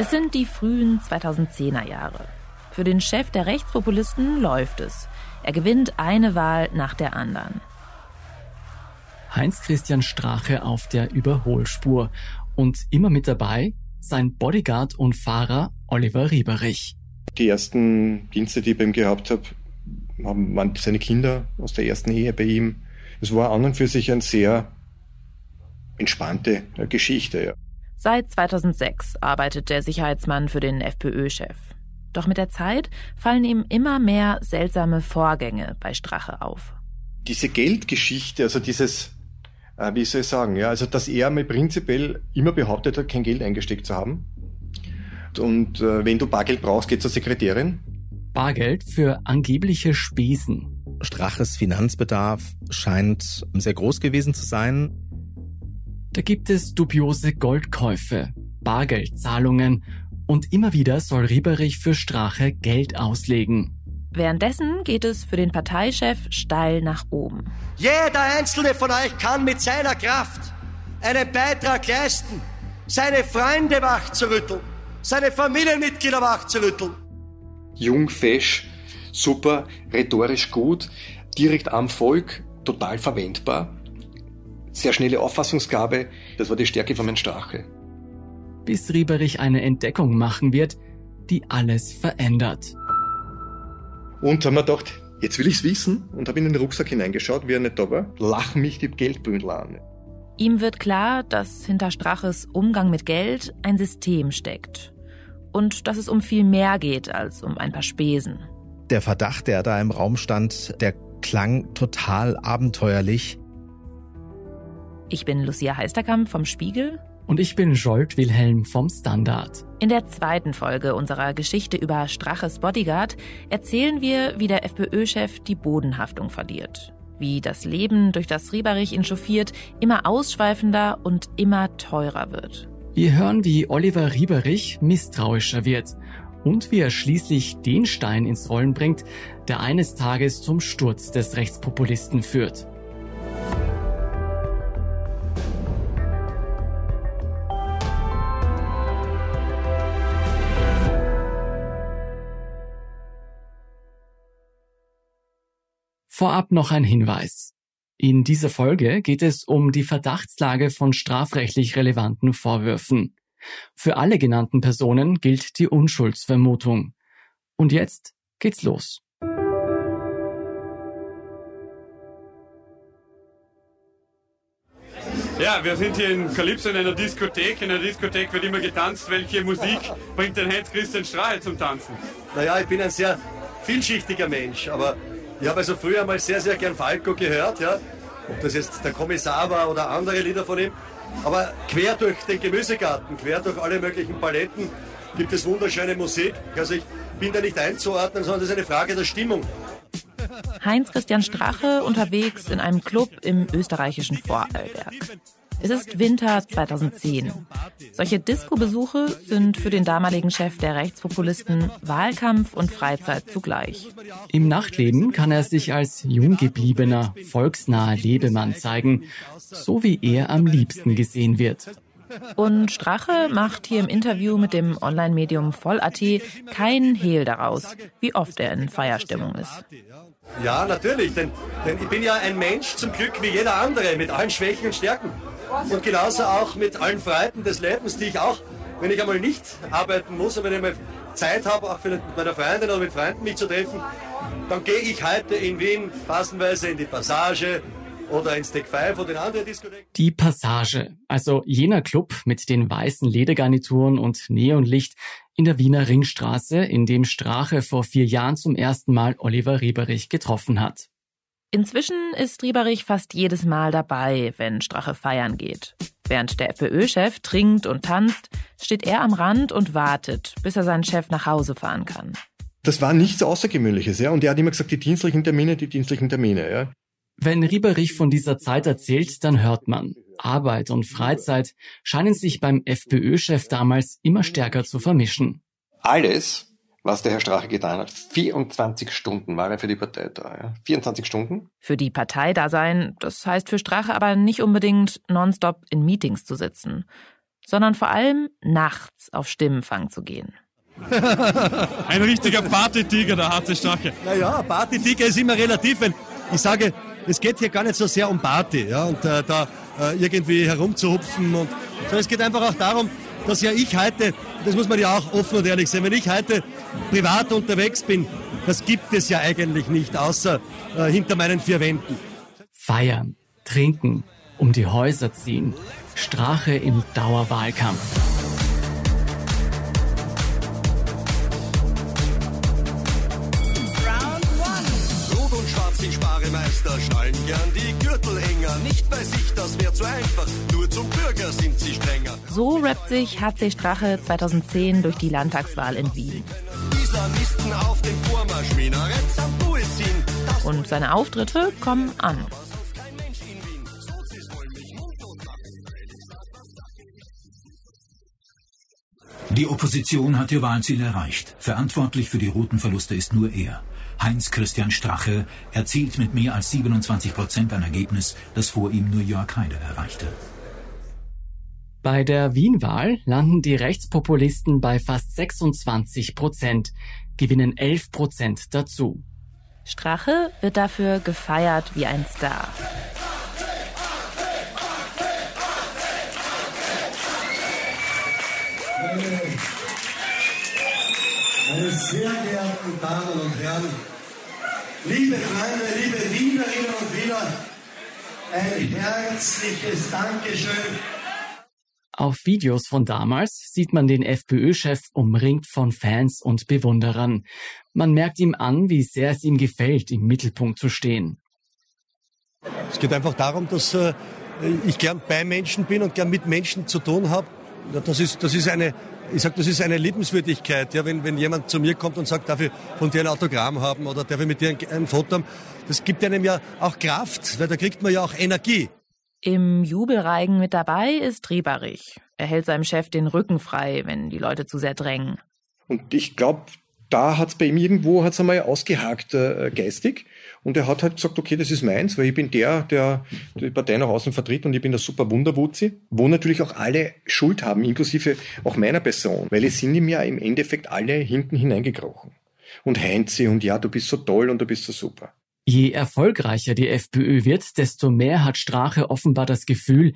Es sind die frühen 2010er Jahre. Für den Chef der Rechtspopulisten läuft es. Er gewinnt eine Wahl nach der anderen. Heinz-Christian Strache auf der Überholspur und immer mit dabei sein Bodyguard und Fahrer Oliver Rieberich. Die ersten Dienste, die ich bei ihm gehabt habe, waren seine Kinder aus der ersten Ehe bei ihm. Es war an und für sich eine sehr entspannte Geschichte. Ja. Seit 2006 arbeitet der Sicherheitsmann für den FPÖ-Chef. Doch mit der Zeit fallen ihm immer mehr seltsame Vorgänge bei Strache auf. Diese Geldgeschichte, also dieses, äh, wie soll ich sagen, ja, also dass er mir prinzipiell immer behauptet hat, kein Geld eingesteckt zu haben. Und äh, wenn du Bargeld brauchst, geh zur Sekretärin. Bargeld für angebliche Spesen. Straches Finanzbedarf scheint sehr groß gewesen zu sein. Da gibt es dubiose Goldkäufe, Bargeldzahlungen und immer wieder soll Rieberich für Strache Geld auslegen. Währenddessen geht es für den Parteichef steil nach oben. Jeder einzelne von euch kann mit seiner Kraft einen Beitrag leisten, seine Freunde wachzurütteln, seine Familienmitglieder wachzurütteln. Jung, fesch, super, rhetorisch gut, direkt am Volk, total verwendbar. Sehr schnelle Auffassungsgabe, das war die Stärke von Herrn Strache bis Rieberich eine Entdeckung machen wird, die alles verändert. Und haben wir gedacht, jetzt will ich's wissen und habe in den Rucksack hineingeschaut, wie er nicht da war, lachen mich die Geldbündel an. Ihm wird klar, dass hinter Straches Umgang mit Geld ein System steckt. Und dass es um viel mehr geht als um ein paar Spesen. Der Verdacht, der da im Raum stand, der klang total abenteuerlich. Ich bin Lucia Heisterkamp vom Spiegel und ich bin Jolt Wilhelm vom Standard. In der zweiten Folge unserer Geschichte über Straches Bodyguard erzählen wir, wie der FPÖ-Chef die Bodenhaftung verliert. Wie das Leben, durch das Rieberich ihn chauffiert, immer ausschweifender und immer teurer wird. Wir hören, wie Oliver Rieberich misstrauischer wird und wie er schließlich den Stein ins Rollen bringt, der eines Tages zum Sturz des Rechtspopulisten führt. Vorab noch ein Hinweis. In dieser Folge geht es um die Verdachtslage von strafrechtlich relevanten Vorwürfen. Für alle genannten Personen gilt die Unschuldsvermutung. Und jetzt geht's los. Ja, wir sind hier in Calypso in einer Diskothek. In einer Diskothek wird immer getanzt. Welche Musik bringt den Heinz-Christian Strahe zum Tanzen? Naja, ich bin ein sehr vielschichtiger Mensch, aber ich habe also früher mal sehr, sehr gern Falco gehört, ja. Ob das jetzt der Kommissar war oder andere Lieder von ihm. Aber quer durch den Gemüsegarten, quer durch alle möglichen Paletten gibt es wunderschöne Musik. Also ich bin da nicht einzuordnen, sondern das ist eine Frage der Stimmung. Heinz-Christian Strache unterwegs in einem Club im österreichischen Vorarlberg. Es ist Winter 2010. Solche Disco-Besuche sind für den damaligen Chef der Rechtspopulisten Wahlkampf und Freizeit zugleich. Im Nachtleben kann er sich als junggebliebener, volksnaher Lebemann zeigen, so wie er am liebsten gesehen wird. Und Strache macht hier im Interview mit dem Online-Medium Voll.at keinen Hehl daraus, wie oft er in Feierstimmung ist. Ja, natürlich, denn, denn ich bin ja ein Mensch zum Glück wie jeder andere mit allen Schwächen und Stärken. Und genauso auch mit allen Freuden des Lebens, die ich auch, wenn ich einmal nicht arbeiten muss, und wenn ich mal Zeit habe, auch mit meiner Freundin oder mit Freunden mich zu treffen, dann gehe ich heute in Wien passenweise in die Passage oder ins Deck 5 oder in andere Diskotheken. Die Passage, also jener Club mit den weißen Ledergarnituren und Neonlicht in der Wiener Ringstraße, in dem Strache vor vier Jahren zum ersten Mal Oliver Rieberich getroffen hat. Inzwischen ist Rieberich fast jedes Mal dabei, wenn Strache feiern geht. Während der FPÖ-Chef trinkt und tanzt, steht er am Rand und wartet, bis er seinen Chef nach Hause fahren kann. Das war nichts Außergewöhnliches, ja. Und er hat immer gesagt, die dienstlichen Termine, die dienstlichen Termine, ja. Wenn Rieberich von dieser Zeit erzählt, dann hört man. Arbeit und Freizeit scheinen sich beim FPÖ-Chef damals immer stärker zu vermischen. Alles, was der Herr Strache getan hat. 24 Stunden war er für die Partei da. Ja. 24 Stunden. Für die Partei da sein, das heißt für Strache aber nicht unbedingt nonstop in Meetings zu sitzen, sondern vor allem nachts auf Stimmenfang zu gehen. Ein richtiger Partytiger, der harte Strache. Naja, Partytiger ist immer relativ, weil ich sage, es geht hier gar nicht so sehr um Party ja, und äh, da äh, irgendwie herumzuhupfen. Und, sondern es geht einfach auch darum, dass ja ich heute, das muss man ja auch offen und ehrlich sein, wenn ich heute privat unterwegs bin, das gibt es ja eigentlich nicht, außer äh, hinter meinen vier Wänden. Feiern, trinken, um die Häuser ziehen. Strache im Dauerwahlkampf. Rot und schwarz die Sparemeister schnallen gern die Gürtel enger. Nicht bei sich, das wäre zu einfach. Nur zum Bürger sind sie strenger. So rappt sich HC Strache 2010 durch die Landtagswahl in Wien. Islamisten auf dem Vormarsch, Minarett am. Das Und seine Auftritte kommen an. Die Opposition hat ihr Wahlziel erreicht. Verantwortlich für die Routenverluste ist nur er. Heinz-Christian Strache erzielt mit mehr als 27 Prozent ein Ergebnis, das vor ihm nur Jörg Haider erreichte. Bei der Wien-Wahl landen die Rechtspopulisten bei fast 26 Prozent, gewinnen 11 Prozent dazu. Strache wird dafür gefeiert wie ein Star. Meine sehr geehrten Damen und Herren, liebe Freunde, liebe Wienerinnen und Wiener, ein herzliches Dankeschön. Auf Videos von damals sieht man den FPÖ-Chef umringt von Fans und Bewunderern. Man merkt ihm an, wie sehr es ihm gefällt, im Mittelpunkt zu stehen. Es geht einfach darum, dass äh, ich gern bei Menschen bin und gern mit Menschen zu tun habe. Das ist, das ist eine, ich sag, das ist eine Liebenswürdigkeit. Ja, wenn, wenn jemand zu mir kommt und sagt, darf ich von dir ein Autogramm haben oder darf ich mit dir ein, ein Foto haben, das gibt einem ja auch Kraft, weil da kriegt man ja auch Energie. Im Jubelreigen mit dabei ist Rieberich. Er hält seinem Chef den Rücken frei, wenn die Leute zu sehr drängen. Und ich glaube, da hat's bei ihm irgendwo hat's einmal ausgehakt äh, geistig. Und er hat halt gesagt, okay, das ist meins, weil ich bin der, der die Partei nach außen vertritt und ich bin der super Wunderwutzi, wo natürlich auch alle Schuld haben, inklusive auch meiner Person, weil es sind ihm ja im Endeffekt alle hinten hineingekrochen. Und Heinzi und ja, du bist so toll und du bist so super. Je erfolgreicher die FPÖ wird, desto mehr hat Strache offenbar das Gefühl,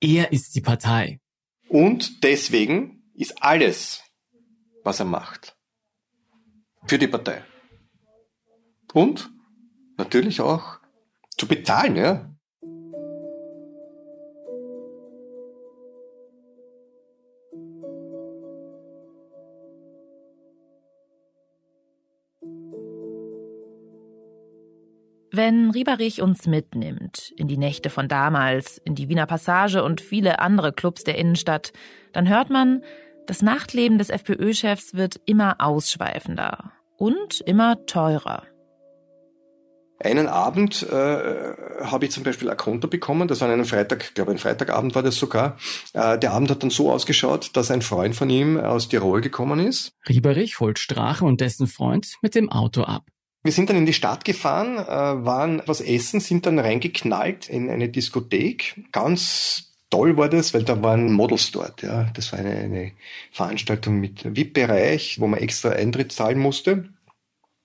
er ist die Partei. Und deswegen ist alles, was er macht, für die Partei. Und natürlich auch zu bezahlen, ja. Wenn Rieberich uns mitnimmt in die Nächte von damals, in die Wiener Passage und viele andere Clubs der Innenstadt, dann hört man, das Nachtleben des FPÖ-Chefs wird immer ausschweifender und immer teurer. Einen Abend äh, habe ich zum Beispiel ein Konto bekommen, das war an einem Freitag, ich glaube ein Freitagabend war das sogar. Äh, der Abend hat dann so ausgeschaut, dass ein Freund von ihm aus Tirol gekommen ist. Rieberich holt Strache und dessen Freund mit dem Auto ab. Wir sind dann in die Stadt gefahren, äh, waren was essen, sind dann reingeknallt in eine Diskothek. Ganz toll war das, weil da waren Models dort. Ja, das war eine, eine Veranstaltung mit VIP-Bereich, wo man extra Eintritt zahlen musste.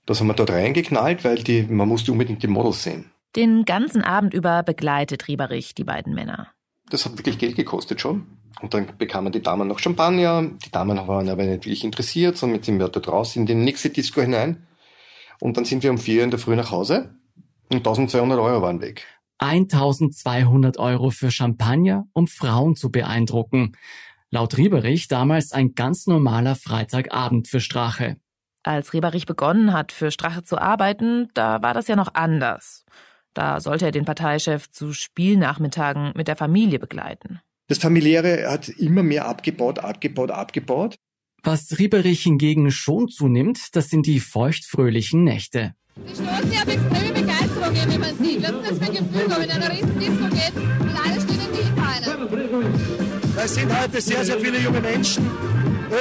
Das haben wir dort reingeknallt, weil die, man musste unbedingt die Models sehen. Den ganzen Abend über begleitet Rieberich die beiden Männer. Das hat wirklich Geld gekostet schon. Und dann bekamen die Damen noch Champagner. Die Damen waren aber nicht wirklich interessiert, sondern mit sind wir dort raus in die nächste Disco hinein. Und dann sind wir um vier in der Früh nach Hause und 1200 Euro waren weg. 1200 Euro für Champagner, um Frauen zu beeindrucken. Laut Rieberich damals ein ganz normaler Freitagabend für Strache. Als Rieberich begonnen hat, für Strache zu arbeiten, da war das ja noch anders. Da sollte er den Parteichef zu Spielnachmittagen mit der Familie begleiten. Das Familiäre hat immer mehr abgebaut, abgebaut, abgebaut. Was Rieberich hingegen schon zunimmt, das sind die feuchtfröhlichen Nächte. Sie stoßen ja auf extreme Begeisterung, wie man sieht. Was ist das für ein Gefühl, wenn man in einer riesen Disco geht und alle stehen in die einem? Es sind heute sehr, sehr viele junge Menschen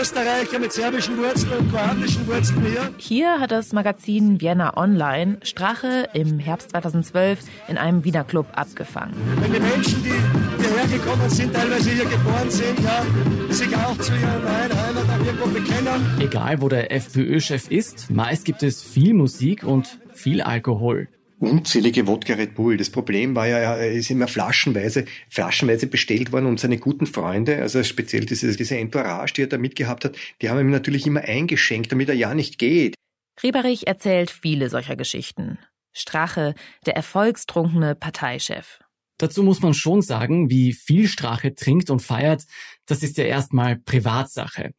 Österreicher mit serbischen Wurzeln und kroatischen Wurzeln hier. Hier hat das Magazin Vienna Online Strache im Herbst 2012 in einem Wiener Club abgefangen. Wenn die Menschen, die hierher gekommen sind, teilweise hier geboren sind, ja, sich auch zu ihrer neuen Heimat auch irgendwo bekennen. Egal wo der FPÖ-Chef ist, meist gibt es viel Musik und viel Alkohol unzählige Wodka Red Bull. Das Problem war ja, er ist immer flaschenweise, flaschenweise bestellt worden und seine guten Freunde, also speziell diese, diese Entourage, die er da mitgehabt hat, die haben ihm natürlich immer eingeschenkt, damit er ja nicht geht. Rieberich erzählt viele solcher Geschichten. Strache, der erfolgstrunkene Parteichef. Dazu muss man schon sagen, wie viel Strache trinkt und feiert, das ist ja erstmal Privatsache.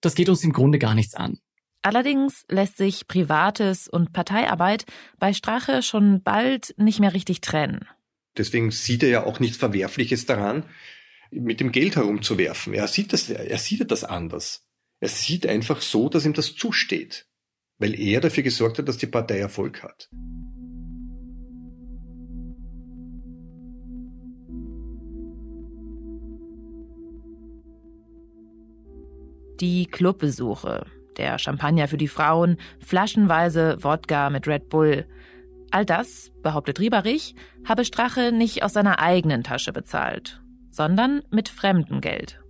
Das geht uns im Grunde gar nichts an. Allerdings lässt sich Privates und Parteiarbeit bei Strache schon bald nicht mehr richtig trennen. Deswegen sieht er ja auch nichts Verwerfliches daran, mit dem Geld herumzuwerfen. Er sieht das, er sieht das anders. Er sieht einfach so, dass ihm das zusteht, weil er dafür gesorgt hat, dass die Partei Erfolg hat. Die Clubbesuche, der Champagner für die Frauen, flaschenweise Wodka mit Red Bull. All das, behauptet Rieberich, habe Strache nicht aus seiner eigenen Tasche bezahlt, sondern mit fremdem Geld.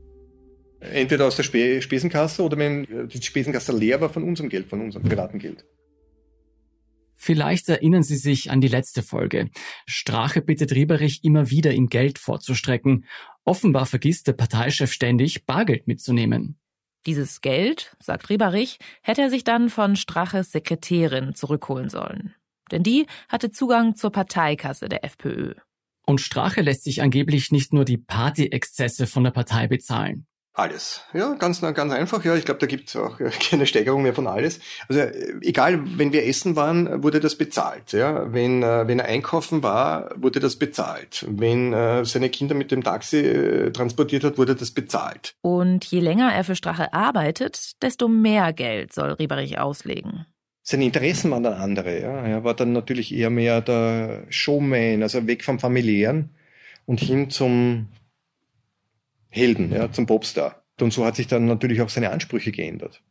Entweder aus der Sp Spesenkasse oder wenn die Spesenkasse leer war von unserem Geld, von unserem privaten Geld. Vielleicht erinnern Sie sich an die letzte Folge. Strache bittet Rieberich immer wieder, ihm Geld vorzustrecken. Offenbar vergisst der Parteichef ständig, Bargeld mitzunehmen. Dieses Geld, sagt Rieberich, hätte er sich dann von Straches Sekretärin zurückholen sollen. Denn die hatte Zugang zur Parteikasse der FPÖ. Und Strache lässt sich angeblich nicht nur die Party-Exzesse von der Partei bezahlen. Alles. Ja, ganz, ganz einfach. Ja, ich glaube, da gibt es auch keine Steigerung mehr von alles. Also egal, wenn wir essen waren, wurde das bezahlt. Ja, wenn äh, wenn er einkaufen war, wurde das bezahlt. Wenn äh, seine Kinder mit dem Taxi äh, transportiert hat, wurde das bezahlt. Und je länger er für Strache arbeitet, desto mehr Geld soll Rieberich auslegen. Seine Interessen waren dann andere. Ja, er war dann natürlich eher mehr der Showman, also weg vom familiären und hin zum Helden, ja, zum Popstar. Und so hat sich dann natürlich auch seine Ansprüche geändert.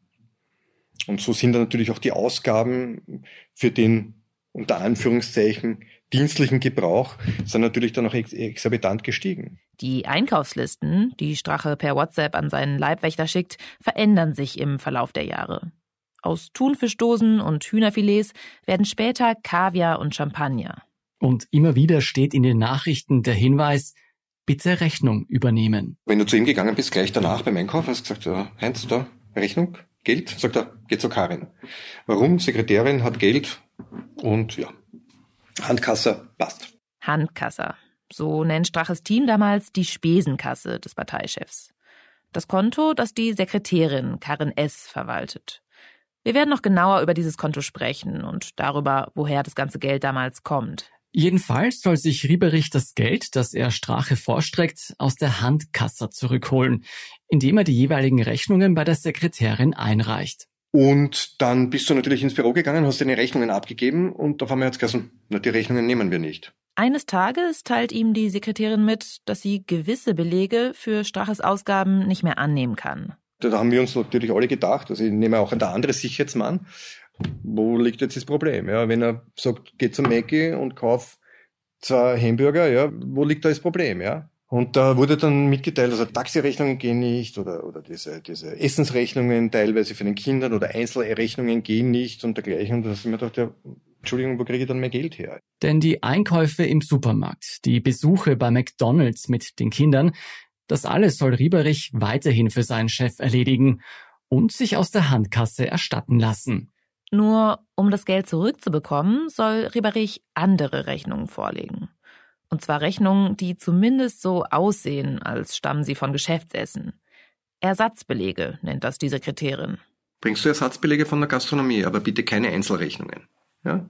Und so sind dann natürlich auch die Ausgaben für den unter Anführungszeichen dienstlichen Gebrauch sind natürlich dann auch ex exorbitant gestiegen. Die Einkaufslisten, die Strache per WhatsApp an seinen Leibwächter schickt, verändern sich im Verlauf der Jahre. Aus Thunfischdosen und Hühnerfilets werden später Kaviar und Champagner. Und immer wieder steht in den Nachrichten der Hinweis, bitte Rechnung übernehmen. Wenn du zu ihm gegangen bist, gleich danach beim Einkauf, hast du gesagt, ja, Heinz, da, Rechnung, Geld, sagt er, geht zu Karin. Warum? Sekretärin hat Geld und ja, Handkasser, passt. Handkasser. So nennt Straches Team damals die Spesenkasse des Parteichefs. Das Konto, das die Sekretärin Karin S. verwaltet. Wir werden noch genauer über dieses Konto sprechen und darüber, woher das ganze Geld damals kommt. Jedenfalls soll sich Rieberich das Geld, das er Strache vorstreckt, aus der Handkasse zurückholen, indem er die jeweiligen Rechnungen bei der Sekretärin einreicht. Und dann bist du natürlich ins Büro gegangen, hast deine Rechnungen abgegeben und auf einmal hat's gesagt, na, die Rechnungen nehmen wir nicht. Eines Tages teilt ihm die Sekretärin mit, dass sie gewisse Belege für Straches Ausgaben nicht mehr annehmen kann. Da haben wir uns natürlich alle gedacht, also ich nehme auch an der andere Sicherheitsmann, wo liegt jetzt das Problem? Ja, wenn er sagt, geh zum Mackie und kauf zwei Hamburger, ja, wo liegt da das Problem? Ja? Und da wurde dann mitgeteilt, also Taxirechnungen gehen nicht oder, oder diese, diese Essensrechnungen teilweise für den Kindern oder Einzelrechnungen gehen nicht und dergleichen. Und da hast du mir gedacht, ja, Entschuldigung, wo kriege ich dann mehr Geld her? Denn die Einkäufe im Supermarkt, die Besuche bei McDonalds mit den Kindern, das alles soll Rieberich weiterhin für seinen Chef erledigen und sich aus der Handkasse erstatten lassen. Nur um das Geld zurückzubekommen, soll Rieberich andere Rechnungen vorlegen. Und zwar Rechnungen, die zumindest so aussehen, als stammen sie von Geschäftsessen. Ersatzbelege nennt das die Sekretärin. Bringst du Ersatzbelege von der Gastronomie, aber bitte keine Einzelrechnungen. Ja?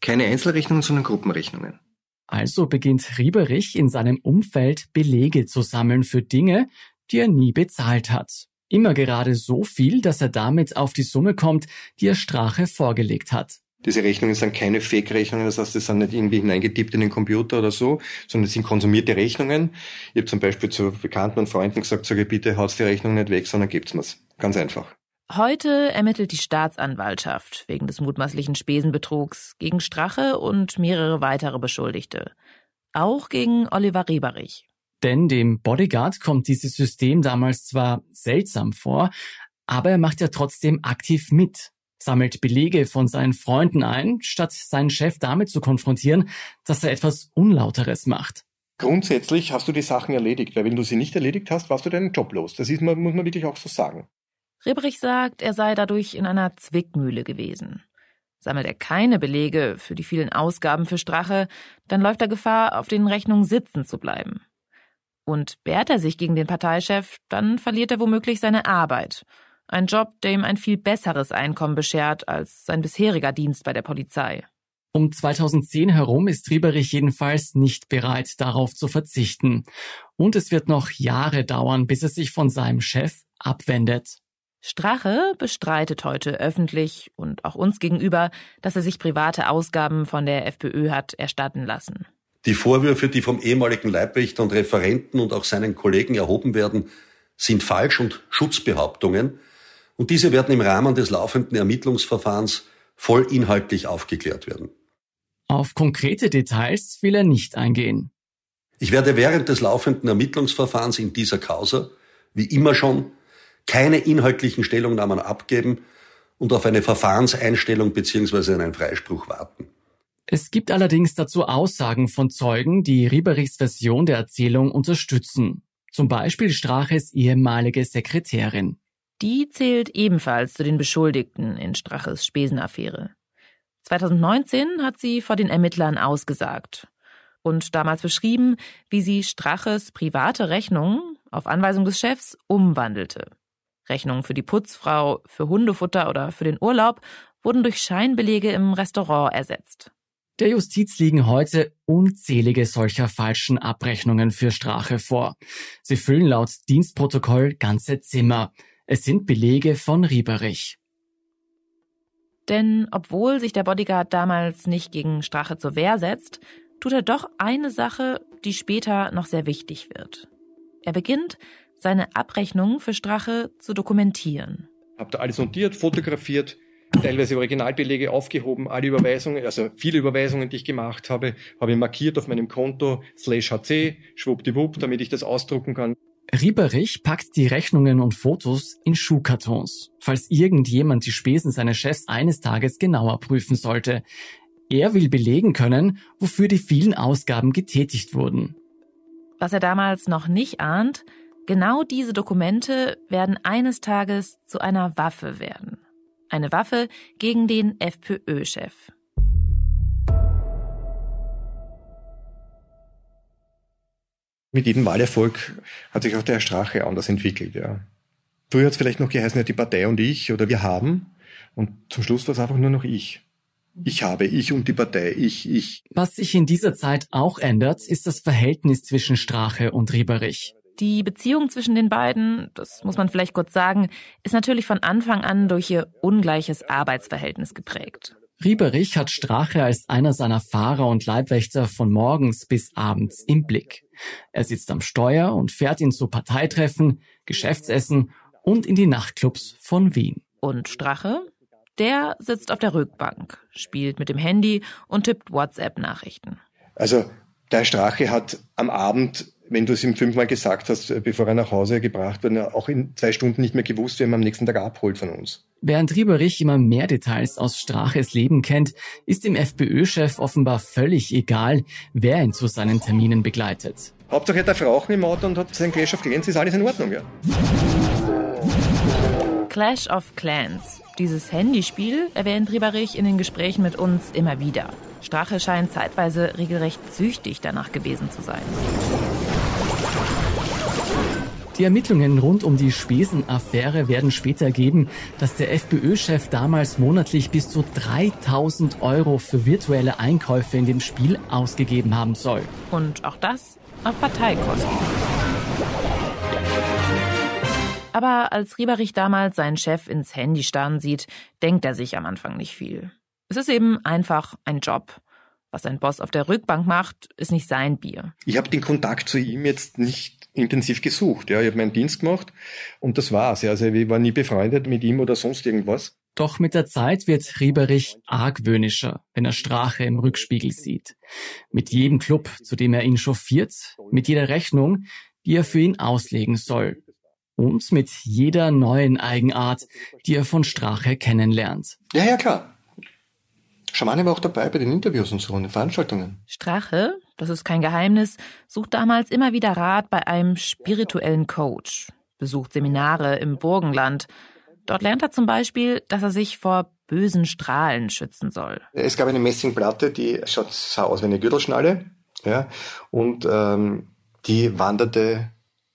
Keine Einzelrechnungen, sondern Gruppenrechnungen. Also beginnt Rieberich in seinem Umfeld Belege zu sammeln für Dinge, die er nie bezahlt hat. Immer gerade so viel, dass er damit auf die Summe kommt, die er Strache vorgelegt hat. Diese Rechnungen sind keine Fake-Rechnungen, das heißt, die sind nicht irgendwie hineingedippt in den Computer oder so, sondern es sind konsumierte Rechnungen. Ich habe zum Beispiel zu Bekannten und Freunden gesagt, sage bitte, haut die Rechnung nicht weg, sondern gebt's mir's. Ganz einfach. Heute ermittelt die Staatsanwaltschaft wegen des mutmaßlichen Spesenbetrugs gegen Strache und mehrere weitere Beschuldigte. Auch gegen Oliver Rieberich. Denn dem Bodyguard kommt dieses System damals zwar seltsam vor, aber er macht ja trotzdem aktiv mit, sammelt Belege von seinen Freunden ein, statt seinen Chef damit zu konfrontieren, dass er etwas Unlauteres macht. Grundsätzlich hast du die Sachen erledigt, weil wenn du sie nicht erledigt hast, warst du deinen Job los. Das ist, muss man wirklich auch so sagen. Ribbrich sagt, er sei dadurch in einer Zwickmühle gewesen. Sammelt er keine Belege für die vielen Ausgaben für Strache, dann läuft er Gefahr, auf den Rechnungen sitzen zu bleiben. Und wehrt er sich gegen den Parteichef, dann verliert er womöglich seine Arbeit. Ein Job, der ihm ein viel besseres Einkommen beschert als sein bisheriger Dienst bei der Polizei. Um 2010 herum ist Rieberich jedenfalls nicht bereit, darauf zu verzichten. Und es wird noch Jahre dauern, bis er sich von seinem Chef abwendet. Strache bestreitet heute öffentlich und auch uns gegenüber, dass er sich private Ausgaben von der FPÖ hat erstatten lassen. Die Vorwürfe, die vom ehemaligen Leibwächter und Referenten und auch seinen Kollegen erhoben werden, sind falsch und Schutzbehauptungen. Und diese werden im Rahmen des laufenden Ermittlungsverfahrens voll inhaltlich aufgeklärt werden. Auf konkrete Details will er nicht eingehen. Ich werde während des laufenden Ermittlungsverfahrens in dieser Causa, wie immer schon, keine inhaltlichen Stellungnahmen abgeben und auf eine Verfahrenseinstellung bzw. einen Freispruch warten. Es gibt allerdings dazu Aussagen von Zeugen, die Rieberichs Version der Erzählung unterstützen. Zum Beispiel Straches ehemalige Sekretärin. Die zählt ebenfalls zu den Beschuldigten in Straches Spesenaffäre. 2019 hat sie vor den Ermittlern ausgesagt und damals beschrieben, wie sie Straches private Rechnungen auf Anweisung des Chefs umwandelte. Rechnungen für die Putzfrau, für Hundefutter oder für den Urlaub wurden durch Scheinbelege im Restaurant ersetzt. Der Justiz liegen heute unzählige solcher falschen Abrechnungen für Strache vor. Sie füllen laut Dienstprotokoll ganze Zimmer. Es sind Belege von Rieberich. Denn obwohl sich der Bodyguard damals nicht gegen Strache zur Wehr setzt, tut er doch eine Sache, die später noch sehr wichtig wird. Er beginnt, seine Abrechnungen für Strache zu dokumentieren. Hab da alles notiert, fotografiert, teilweise Originalbelege aufgehoben, alle Überweisungen, also viele Überweisungen, die ich gemacht habe, habe ich markiert auf meinem Konto slash hc, schwuppdiwupp, damit ich das ausdrucken kann. Rieberich packt die Rechnungen und Fotos in Schuhkartons, falls irgendjemand die Spesen seines Chefs eines Tages genauer prüfen sollte. Er will belegen können, wofür die vielen Ausgaben getätigt wurden. Was er damals noch nicht ahnt, Genau diese Dokumente werden eines Tages zu einer Waffe werden. Eine Waffe gegen den FPÖ-Chef. Mit jedem Wahlerfolg hat sich auch der Strache anders entwickelt, ja. Früher hat es vielleicht noch geheißen, ja, die Partei und ich oder wir haben. Und zum Schluss war es einfach nur noch ich. Ich habe, ich und die Partei, ich, ich. Was sich in dieser Zeit auch ändert, ist das Verhältnis zwischen Strache und Rieberich. Die Beziehung zwischen den beiden, das muss man vielleicht kurz sagen, ist natürlich von Anfang an durch ihr ungleiches Arbeitsverhältnis geprägt. Rieberich hat Strache als einer seiner Fahrer und Leibwächter von morgens bis abends im Blick. Er sitzt am Steuer und fährt ihn zu Parteitreffen, Geschäftsessen und in die Nachtclubs von Wien. Und Strache? Der sitzt auf der Rückbank, spielt mit dem Handy und tippt WhatsApp-Nachrichten. Also der Strache hat am Abend wenn du es ihm fünfmal gesagt hast, äh, bevor er nach Hause gebracht wird, auch in zwei Stunden nicht mehr gewusst, wer ihn am nächsten Tag abholt von uns. Während Rieberich immer mehr Details aus Straches Leben kennt, ist dem FPÖ-Chef offenbar völlig egal, wer ihn zu seinen Terminen begleitet. Hauptsache er darf rauchen im Auto und hat sein Clash of Clans, ist alles in Ordnung, ja. Clash of Clans. Dieses Handyspiel erwähnt Rieberich in den Gesprächen mit uns immer wieder. Strache scheint zeitweise regelrecht süchtig danach gewesen zu sein. Die Ermittlungen rund um die Spesenaffäre werden später ergeben, dass der FPÖ-Chef damals monatlich bis zu 3000 Euro für virtuelle Einkäufe in dem Spiel ausgegeben haben soll. Und auch das auf Parteikosten. Aber als Rieberich damals seinen Chef ins Handy starren sieht, denkt er sich am Anfang nicht viel. Es ist eben einfach ein Job. Was sein Boss auf der Rückbank macht, ist nicht sein Bier. Ich habe den Kontakt zu ihm jetzt nicht intensiv gesucht. Ja, ich habe meinen Dienst gemacht und das war's. Ja, also ich war nie befreundet mit ihm oder sonst irgendwas. Doch mit der Zeit wird Rieberich argwöhnischer, wenn er Strache im Rückspiegel sieht. Mit jedem Club, zu dem er ihn chauffiert, mit jeder Rechnung, die er für ihn auslegen soll. Und mit jeder neuen Eigenart, die er von Strache kennenlernt. Ja, ja, klar. Schamane war auch dabei bei den Interviews und so und den Veranstaltungen. Strache, das ist kein Geheimnis, sucht damals immer wieder Rat bei einem spirituellen Coach, besucht Seminare im Burgenland. Dort lernt er zum Beispiel, dass er sich vor bösen Strahlen schützen soll. Es gab eine Messingplatte, die schaut sah aus wie eine Gürtelschnalle, ja, und ähm, die wanderte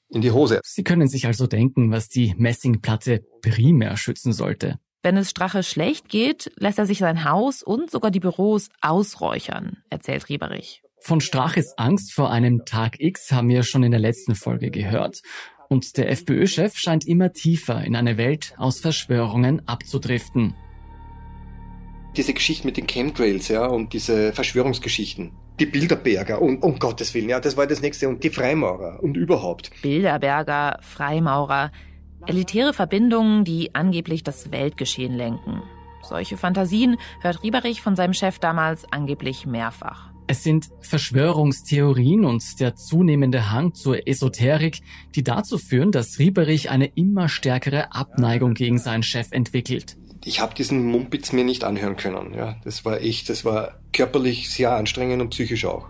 in die Hose. Sie können sich also denken, was die Messingplatte primär schützen sollte. Wenn es Strache schlecht geht, lässt er sich sein Haus und sogar die Büros ausräuchern, erzählt Rieberich. Von Straches Angst vor einem Tag X haben wir schon in der letzten Folge gehört. Und der FPÖ-Chef scheint immer tiefer in eine Welt aus Verschwörungen abzudriften. Diese Geschichte mit den Chemtrails, ja, und diese Verschwörungsgeschichten. Die Bilderberger und um Gottes Willen, ja, das war das nächste. Und die Freimaurer und überhaupt. Bilderberger, Freimaurer, Elitäre Verbindungen, die angeblich das Weltgeschehen lenken. Solche Fantasien hört Rieberich von seinem Chef damals angeblich mehrfach. Es sind Verschwörungstheorien und der zunehmende Hang zur Esoterik, die dazu führen, dass Rieberich eine immer stärkere Abneigung gegen seinen Chef entwickelt. Ich habe diesen Mumpitz mir nicht anhören können. Ja, das war echt, das war körperlich sehr anstrengend und psychisch auch.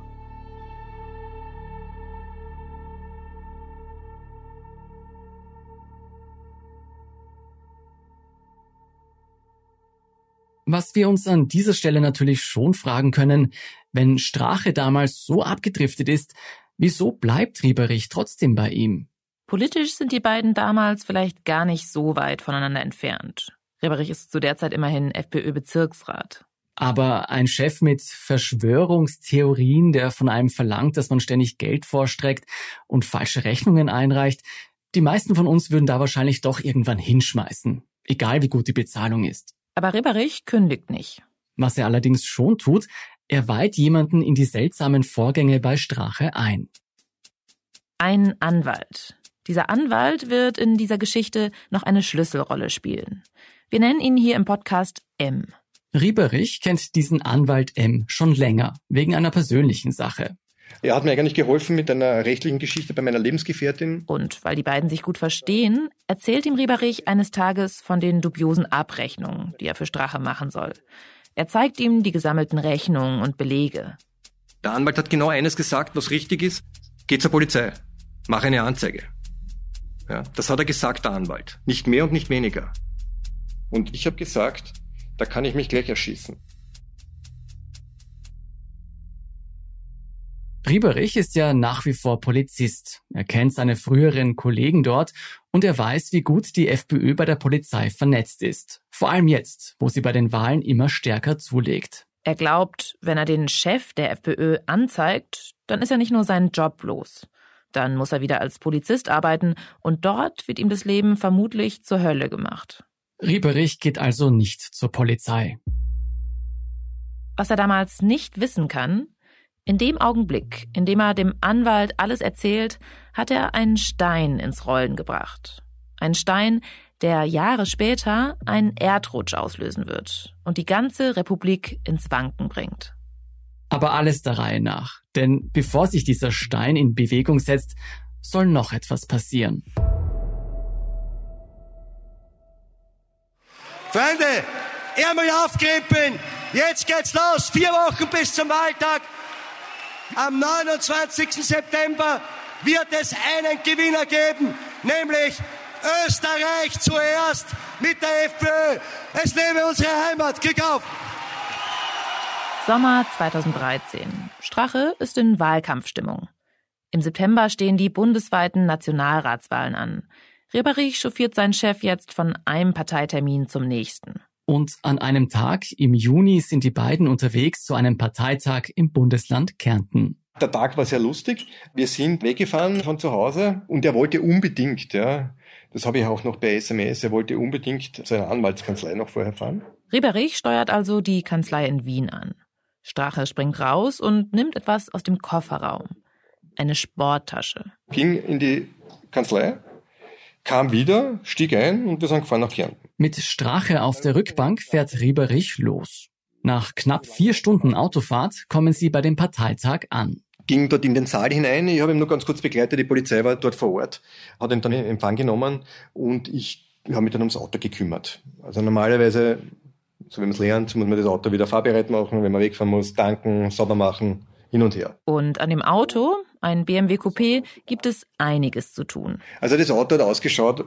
Was wir uns an dieser Stelle natürlich schon fragen können, wenn Strache damals so abgedriftet ist, wieso bleibt Rieberich trotzdem bei ihm? Politisch sind die beiden damals vielleicht gar nicht so weit voneinander entfernt. Rieberich ist zu der Zeit immerhin FPÖ-Bezirksrat. Aber ein Chef mit Verschwörungstheorien, der von einem verlangt, dass man ständig Geld vorstreckt und falsche Rechnungen einreicht, die meisten von uns würden da wahrscheinlich doch irgendwann hinschmeißen, egal wie gut die Bezahlung ist. Aber Ribberich kündigt nicht. Was er allerdings schon tut, er weiht jemanden in die seltsamen Vorgänge bei Strache ein. Ein Anwalt. Dieser Anwalt wird in dieser Geschichte noch eine Schlüsselrolle spielen. Wir nennen ihn hier im Podcast M. Rieberich kennt diesen Anwalt M schon länger, wegen einer persönlichen Sache. Er hat mir eigentlich geholfen mit einer rechtlichen Geschichte bei meiner Lebensgefährtin. Und weil die beiden sich gut verstehen, erzählt ihm Rieberich eines Tages von den dubiosen Abrechnungen, die er für Strache machen soll. Er zeigt ihm die gesammelten Rechnungen und Belege. Der Anwalt hat genau eines gesagt, was richtig ist. Geh zur Polizei. Mach eine Anzeige. Ja, das hat er gesagt, der Anwalt. Nicht mehr und nicht weniger. Und ich habe gesagt, da kann ich mich gleich erschießen. Rieberich ist ja nach wie vor Polizist. Er kennt seine früheren Kollegen dort und er weiß, wie gut die FPÖ bei der Polizei vernetzt ist. Vor allem jetzt, wo sie bei den Wahlen immer stärker zulegt. Er glaubt, wenn er den Chef der FPÖ anzeigt, dann ist er nicht nur seinen Job los. Dann muss er wieder als Polizist arbeiten und dort wird ihm das Leben vermutlich zur Hölle gemacht. Rieberich geht also nicht zur Polizei. Was er damals nicht wissen kann, in dem Augenblick, in dem er dem Anwalt alles erzählt, hat er einen Stein ins Rollen gebracht. Ein Stein, der Jahre später einen Erdrutsch auslösen wird und die ganze Republik ins Wanken bringt. Aber alles der Reihe nach. Denn bevor sich dieser Stein in Bewegung setzt, soll noch etwas passieren. Freunde, einmal aufkrippen! Jetzt geht's los! Vier Wochen bis zum Wahltag! Am 29. September wird es einen Gewinner geben, nämlich Österreich zuerst mit der FPÖ. Es lebe unsere Heimat. Klick auf! Sommer 2013. Strache ist in Wahlkampfstimmung. Im September stehen die bundesweiten Nationalratswahlen an. Rieberich chauffiert seinen Chef jetzt von einem Parteitermin zum nächsten. Und an einem Tag im Juni sind die beiden unterwegs zu einem Parteitag im Bundesland Kärnten. Der Tag war sehr lustig. Wir sind weggefahren von zu Hause und er wollte unbedingt, ja, Das habe ich auch noch per SMS. Er wollte unbedingt seine Anwaltskanzlei noch vorher fahren. Rieberich steuert also die Kanzlei in Wien an. Strache springt raus und nimmt etwas aus dem Kofferraum. Eine Sporttasche. Ging in die Kanzlei, kam wieder, stieg ein und wir sind gefahren nach Kärnten. Mit Strache auf der Rückbank fährt Rieberich los. Nach knapp vier Stunden Autofahrt kommen sie bei dem Parteitag an. Ging dort in den Saal hinein, ich habe ihn nur ganz kurz begleitet, die Polizei war dort vor Ort, hat ihn dann in Empfang genommen und ich habe mich dann ums Auto gekümmert. Also normalerweise, so wie man es lernt, muss man das Auto wieder fahrbereit machen, wenn man wegfahren muss, tanken, sauber machen, hin und her. Und an dem Auto, ein BMW Coupé, gibt es einiges zu tun. Also das Auto hat ausgeschaut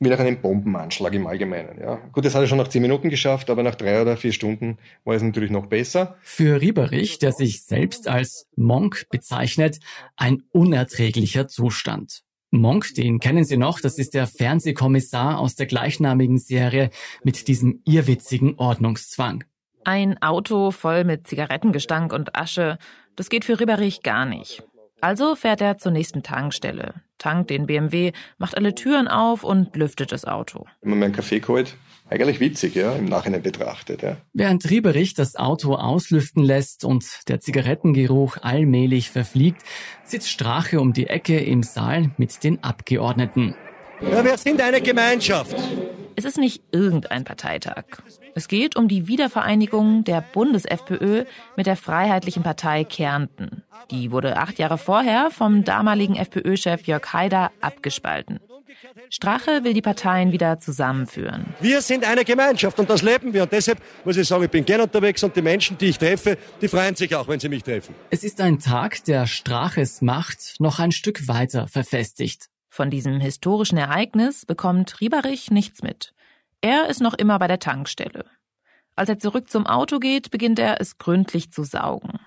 wie nach einem Bombenanschlag im Allgemeinen. Ja. Gut, das hat er schon nach zehn Minuten geschafft, aber nach drei oder vier Stunden war es natürlich noch besser. Für Rieberich, der sich selbst als Monk bezeichnet, ein unerträglicher Zustand. Monk, den kennen Sie noch, das ist der Fernsehkommissar aus der gleichnamigen Serie mit diesem irrwitzigen Ordnungszwang. Ein Auto voll mit Zigarettengestank und Asche, das geht für Rieberich gar nicht. Also fährt er zur nächsten Tankstelle, tankt den BMW, macht alle Türen auf und lüftet das Auto. Immer meinen Kaffee geholt. Eigentlich witzig, ja, im Nachhinein betrachtet, ja. Während Rieberich das Auto auslüften lässt und der Zigarettengeruch allmählich verfliegt, sitzt Strache um die Ecke im Saal mit den Abgeordneten. Ja, wir sind eine Gemeinschaft. Es ist nicht irgendein Parteitag. Es geht um die Wiedervereinigung der Bundes-FPÖ mit der Freiheitlichen Partei Kärnten. Die wurde acht Jahre vorher vom damaligen FPÖ-Chef Jörg Haider abgespalten. Strache will die Parteien wieder zusammenführen. Wir sind eine Gemeinschaft und das leben wir. Und deshalb muss ich sagen, ich bin gern unterwegs und die Menschen, die ich treffe, die freuen sich auch, wenn sie mich treffen. Es ist ein Tag, der Straches Macht noch ein Stück weiter verfestigt. Von diesem historischen Ereignis bekommt Rieberich nichts mit. Er ist noch immer bei der Tankstelle. Als er zurück zum Auto geht, beginnt er es gründlich zu saugen.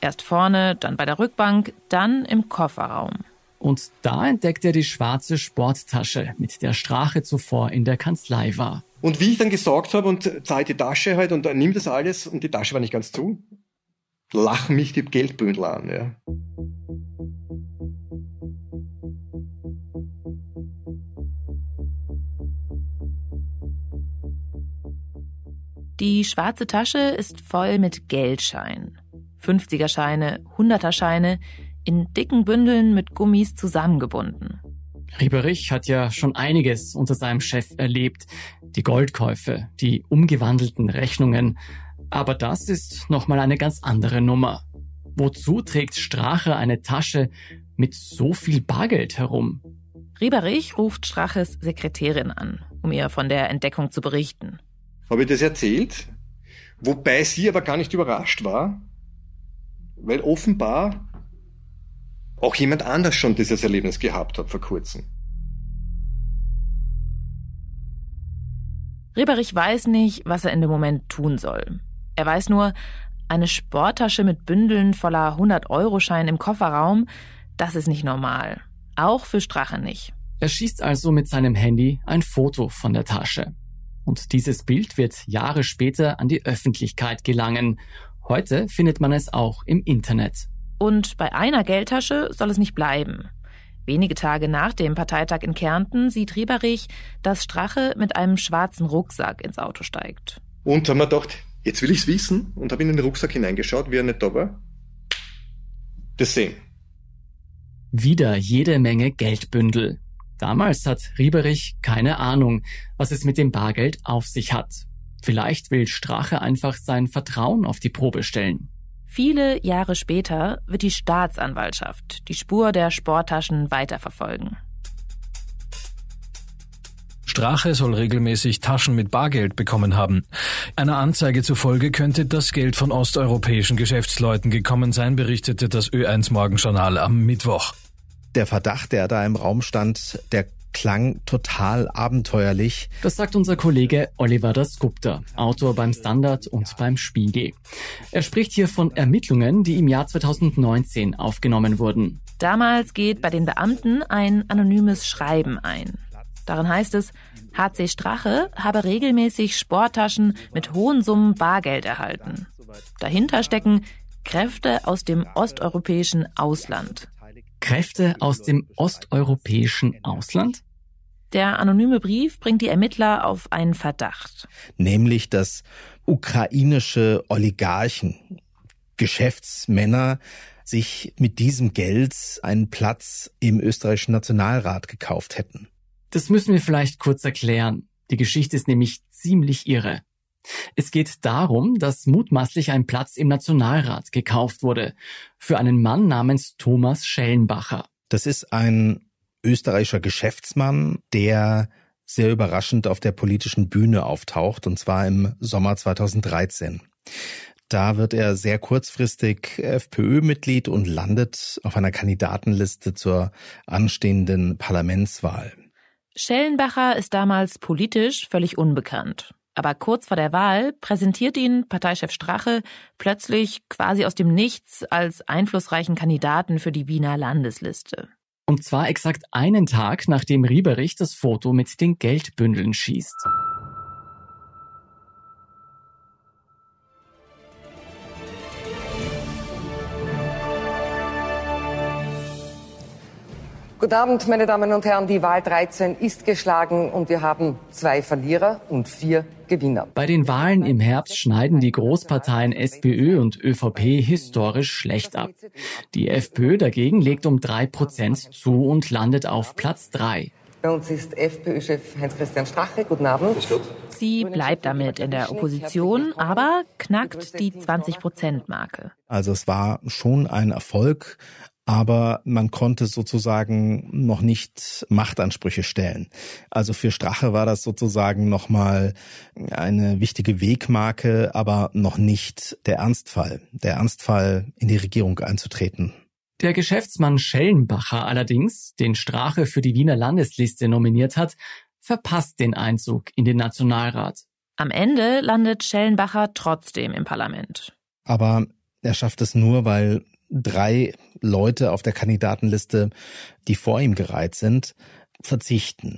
Erst vorne, dann bei der Rückbank, dann im Kofferraum. Und da entdeckt er die schwarze Sporttasche, mit der Strache zuvor in der Kanzlei war. Und wie ich dann gesorgt habe und zeige die Tasche halt und nimm das alles und die Tasche war nicht ganz zu, lachen mich die Geldbündel an. Ja. Die schwarze Tasche ist voll mit Geldscheinen. 50er-Scheine, 100er-Scheine, in dicken Bündeln mit Gummis zusammengebunden. Rieberich hat ja schon einiges unter seinem Chef erlebt. Die Goldkäufe, die umgewandelten Rechnungen. Aber das ist nochmal eine ganz andere Nummer. Wozu trägt Strache eine Tasche mit so viel Bargeld herum? Rieberich ruft Straches Sekretärin an, um ihr von der Entdeckung zu berichten. Habe ich das erzählt? Wobei sie aber gar nicht überrascht war, weil offenbar auch jemand anders schon dieses Erlebnis gehabt hat vor kurzem. Rieberich weiß nicht, was er in dem Moment tun soll. Er weiß nur, eine Sporttasche mit Bündeln voller 100-Euro-Schein im Kofferraum, das ist nicht normal. Auch für Strache nicht. Er schießt also mit seinem Handy ein Foto von der Tasche. Und dieses Bild wird Jahre später an die Öffentlichkeit gelangen. Heute findet man es auch im Internet. Und bei einer Geldtasche soll es nicht bleiben. Wenige Tage nach dem Parteitag in Kärnten sieht Rieberich, dass Strache mit einem schwarzen Rucksack ins Auto steigt. Und haben wir gedacht, jetzt will ich's wissen und habe in den Rucksack hineingeschaut, wie er nicht da war. Das sehen. Wieder jede Menge Geldbündel. Damals hat Rieberich keine Ahnung, was es mit dem Bargeld auf sich hat. Vielleicht will Strache einfach sein Vertrauen auf die Probe stellen. Viele Jahre später wird die Staatsanwaltschaft die Spur der Sporttaschen weiterverfolgen. Strache soll regelmäßig Taschen mit Bargeld bekommen haben. Einer Anzeige zufolge könnte das Geld von osteuropäischen Geschäftsleuten gekommen sein, berichtete das Ö1 Morgenjournal am Mittwoch. Der Verdacht, der da im Raum stand, der klang total abenteuerlich. Das sagt unser Kollege Oliver Dasgupta, Autor beim Standard und beim Spiegel. Er spricht hier von Ermittlungen, die im Jahr 2019 aufgenommen wurden. Damals geht bei den Beamten ein anonymes Schreiben ein. Darin heißt es, HC Strache habe regelmäßig Sporttaschen mit hohen Summen Bargeld erhalten. Dahinter stecken Kräfte aus dem osteuropäischen Ausland. Kräfte aus dem osteuropäischen Ausland? Der anonyme Brief bringt die Ermittler auf einen Verdacht. Nämlich, dass ukrainische Oligarchen, Geschäftsmänner sich mit diesem Geld einen Platz im österreichischen Nationalrat gekauft hätten. Das müssen wir vielleicht kurz erklären. Die Geschichte ist nämlich ziemlich irre. Es geht darum, dass mutmaßlich ein Platz im Nationalrat gekauft wurde für einen Mann namens Thomas Schellenbacher. Das ist ein österreichischer Geschäftsmann, der sehr überraschend auf der politischen Bühne auftaucht, und zwar im Sommer 2013. Da wird er sehr kurzfristig FPÖ-Mitglied und landet auf einer Kandidatenliste zur anstehenden Parlamentswahl. Schellenbacher ist damals politisch völlig unbekannt. Aber kurz vor der Wahl präsentiert ihn Parteichef Strache plötzlich quasi aus dem Nichts als einflussreichen Kandidaten für die Wiener Landesliste. Und zwar exakt einen Tag, nachdem Rieberich das Foto mit den Geldbündeln schießt. Guten Abend, meine Damen und Herren. Die Wahl 13 ist geschlagen und wir haben zwei Verlierer und vier Gewinner. Bei den Wahlen im Herbst schneiden die Großparteien SPÖ und ÖVP historisch schlecht ab. Die FPÖ dagegen legt um drei Prozent zu und landet auf Platz drei. Bei uns ist FPÖ-Chef Heinz-Christian Strache. Guten Abend. Sie bleibt damit in der Opposition, aber knackt die 20-Prozent-Marke. Also es war schon ein Erfolg, aber man konnte sozusagen noch nicht Machtansprüche stellen. Also für Strache war das sozusagen nochmal eine wichtige Wegmarke, aber noch nicht der Ernstfall, der Ernstfall in die Regierung einzutreten. Der Geschäftsmann Schellenbacher allerdings, den Strache für die Wiener Landesliste nominiert hat, verpasst den Einzug in den Nationalrat. Am Ende landet Schellenbacher trotzdem im Parlament. Aber er schafft es nur, weil drei Leute auf der Kandidatenliste, die vor ihm gereiht sind, verzichten.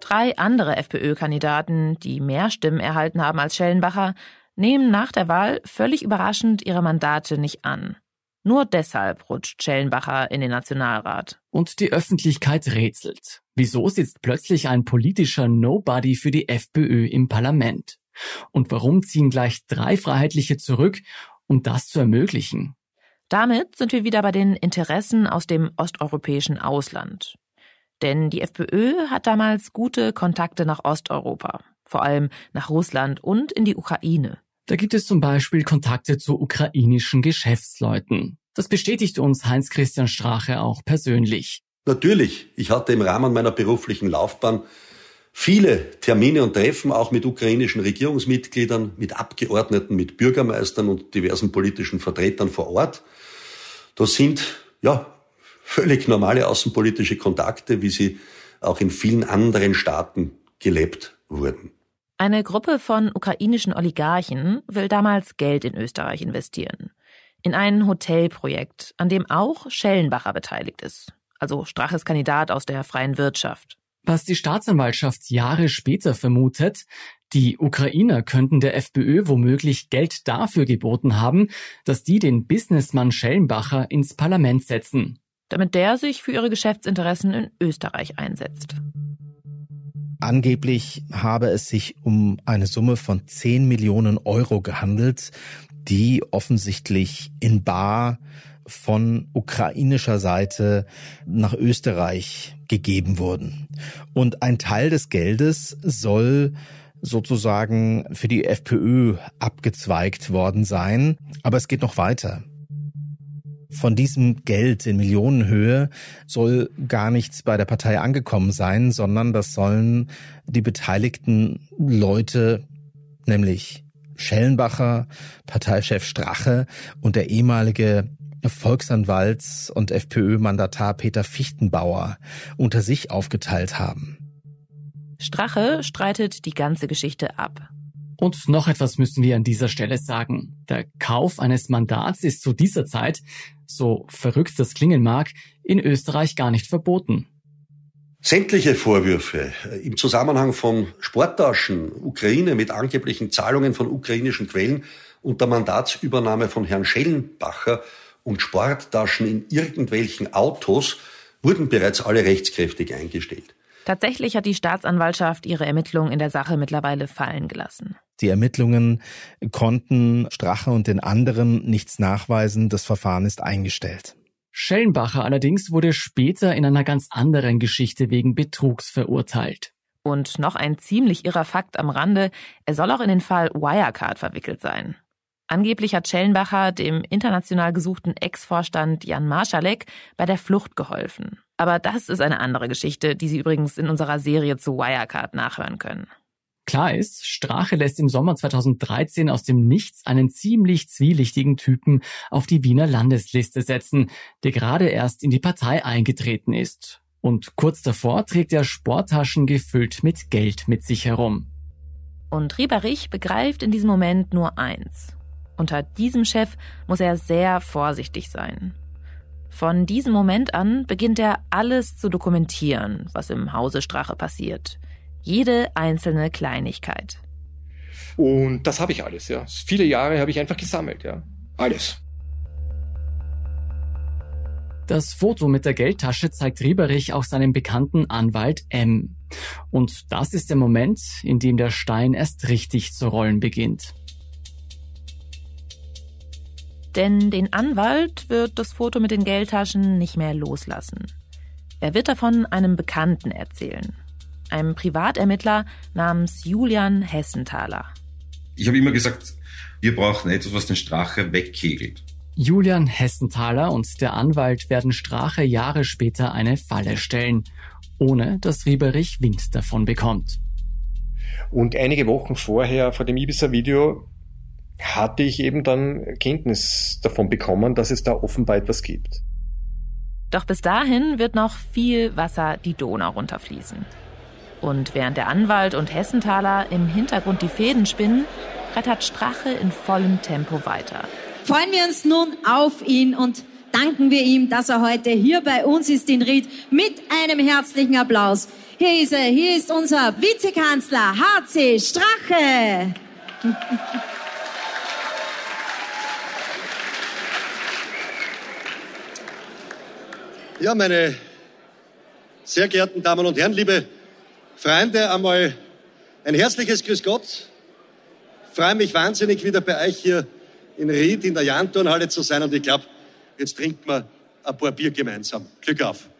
Drei andere FPÖ-Kandidaten, die mehr Stimmen erhalten haben als Schellenbacher, nehmen nach der Wahl völlig überraschend ihre Mandate nicht an. Nur deshalb rutscht Schellenbacher in den Nationalrat. Und die Öffentlichkeit rätselt. Wieso sitzt plötzlich ein politischer Nobody für die FPÖ im Parlament? Und warum ziehen gleich drei Freiheitliche zurück, um das zu ermöglichen? Damit sind wir wieder bei den Interessen aus dem osteuropäischen Ausland. Denn die FPÖ hat damals gute Kontakte nach Osteuropa, vor allem nach Russland und in die Ukraine. Da gibt es zum Beispiel Kontakte zu ukrainischen Geschäftsleuten. Das bestätigt uns Heinz-Christian Strache auch persönlich. Natürlich, ich hatte im Rahmen meiner beruflichen Laufbahn viele Termine und Treffen auch mit ukrainischen Regierungsmitgliedern, mit Abgeordneten, mit Bürgermeistern und diversen politischen Vertretern vor Ort. Das sind ja völlig normale außenpolitische Kontakte, wie sie auch in vielen anderen Staaten gelebt wurden. Eine Gruppe von ukrainischen Oligarchen will damals Geld in Österreich investieren. In ein Hotelprojekt, an dem auch Schellenbacher beteiligt ist. Also Straches Kandidat aus der freien Wirtschaft. Was die Staatsanwaltschaft Jahre später vermutet, die Ukrainer könnten der FPÖ womöglich Geld dafür geboten haben, dass die den Businessmann Schellenbacher ins Parlament setzen. Damit der sich für ihre Geschäftsinteressen in Österreich einsetzt. Angeblich habe es sich um eine Summe von 10 Millionen Euro gehandelt, die offensichtlich in Bar von ukrainischer Seite nach Österreich gegeben wurden. Und ein Teil des Geldes soll sozusagen für die FPÖ abgezweigt worden sein. Aber es geht noch weiter. Von diesem Geld in Millionenhöhe soll gar nichts bei der Partei angekommen sein, sondern das sollen die beteiligten Leute, nämlich Schellenbacher, Parteichef Strache und der ehemalige Volksanwalts- und FPÖ-Mandatar Peter Fichtenbauer unter sich aufgeteilt haben. Strache streitet die ganze Geschichte ab. Und noch etwas müssen wir an dieser Stelle sagen. Der Kauf eines Mandats ist zu dieser Zeit, so verrückt das klingen mag, in Österreich gar nicht verboten. Sämtliche Vorwürfe im Zusammenhang von Sporttaschen, Ukraine mit angeblichen Zahlungen von ukrainischen Quellen und der Mandatsübernahme von Herrn Schellenbacher und Sporttaschen in irgendwelchen Autos wurden bereits alle rechtskräftig eingestellt. Tatsächlich hat die Staatsanwaltschaft ihre Ermittlungen in der Sache mittlerweile fallen gelassen. Die Ermittlungen konnten Strache und den anderen nichts nachweisen. Das Verfahren ist eingestellt. Schellenbacher allerdings wurde später in einer ganz anderen Geschichte wegen Betrugs verurteilt. Und noch ein ziemlich irrer Fakt am Rande, er soll auch in den Fall Wirecard verwickelt sein. Angeblich hat Schellenbacher dem international gesuchten Ex-Vorstand Jan Marschalek bei der Flucht geholfen. Aber das ist eine andere Geschichte, die Sie übrigens in unserer Serie zu Wirecard nachhören können. Klar ist, Strache lässt im Sommer 2013 aus dem Nichts einen ziemlich zwielichtigen Typen auf die Wiener Landesliste setzen, der gerade erst in die Partei eingetreten ist. Und kurz davor trägt er Sporttaschen gefüllt mit Geld mit sich herum. Und Rieberich begreift in diesem Moment nur eins. Unter diesem Chef muss er sehr vorsichtig sein. Von diesem Moment an beginnt er alles zu dokumentieren, was im Hause Strache passiert. Jede einzelne Kleinigkeit. Und das habe ich alles, ja. Viele Jahre habe ich einfach gesammelt, ja. Alles. Das Foto mit der Geldtasche zeigt Rieberich auch seinem bekannten Anwalt M. Und das ist der Moment, in dem der Stein erst richtig zu rollen beginnt. Denn den Anwalt wird das Foto mit den Geldtaschen nicht mehr loslassen. Er wird davon einem Bekannten erzählen, einem Privatermittler namens Julian Hessenthaler. Ich habe immer gesagt, wir brauchen etwas, was den Strache wegkegelt. Julian Hessenthaler und der Anwalt werden Strache Jahre später eine Falle stellen, ohne dass Rieberich Wind davon bekommt. Und einige Wochen vorher, vor dem Ibiza-Video, hatte ich eben dann Kenntnis davon bekommen, dass es da offenbar etwas gibt. Doch bis dahin wird noch viel Wasser die Donau runterfließen. Und während der Anwalt und Hessenthaler im Hintergrund die Fäden spinnen, brettert Strache in vollem Tempo weiter. Freuen wir uns nun auf ihn und danken wir ihm, dass er heute hier bei uns ist in Ried mit einem herzlichen Applaus. Hier ist er, hier ist unser Vizekanzler HC Strache. Ja, meine sehr geehrten Damen und Herren, liebe Freunde, einmal ein herzliches Grüß Gott. Ich freue mich wahnsinnig, wieder bei euch hier in Ried in der Janturnhalle zu sein und ich glaube, jetzt trinken wir ein paar Bier gemeinsam. Glück auf.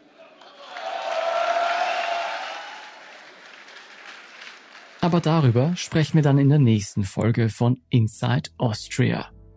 Aber darüber sprechen wir dann in der nächsten Folge von Inside Austria.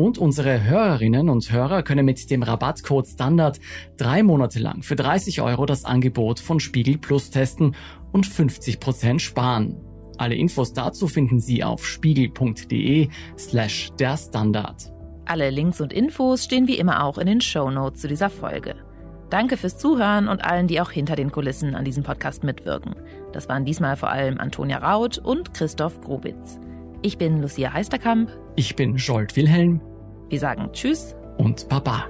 Und unsere Hörerinnen und Hörer können mit dem Rabattcode Standard drei Monate lang für 30 Euro das Angebot von Spiegel Plus testen und 50 Prozent sparen. Alle Infos dazu finden Sie auf spiegel.de slash der Standard. Alle Links und Infos stehen wie immer auch in den Show Notes zu dieser Folge. Danke fürs Zuhören und allen, die auch hinter den Kulissen an diesem Podcast mitwirken. Das waren diesmal vor allem Antonia Raut und Christoph Grobitz. Ich bin Lucia Heisterkamp. Ich bin Jolt Wilhelm. Wir sagen Tschüss und Baba.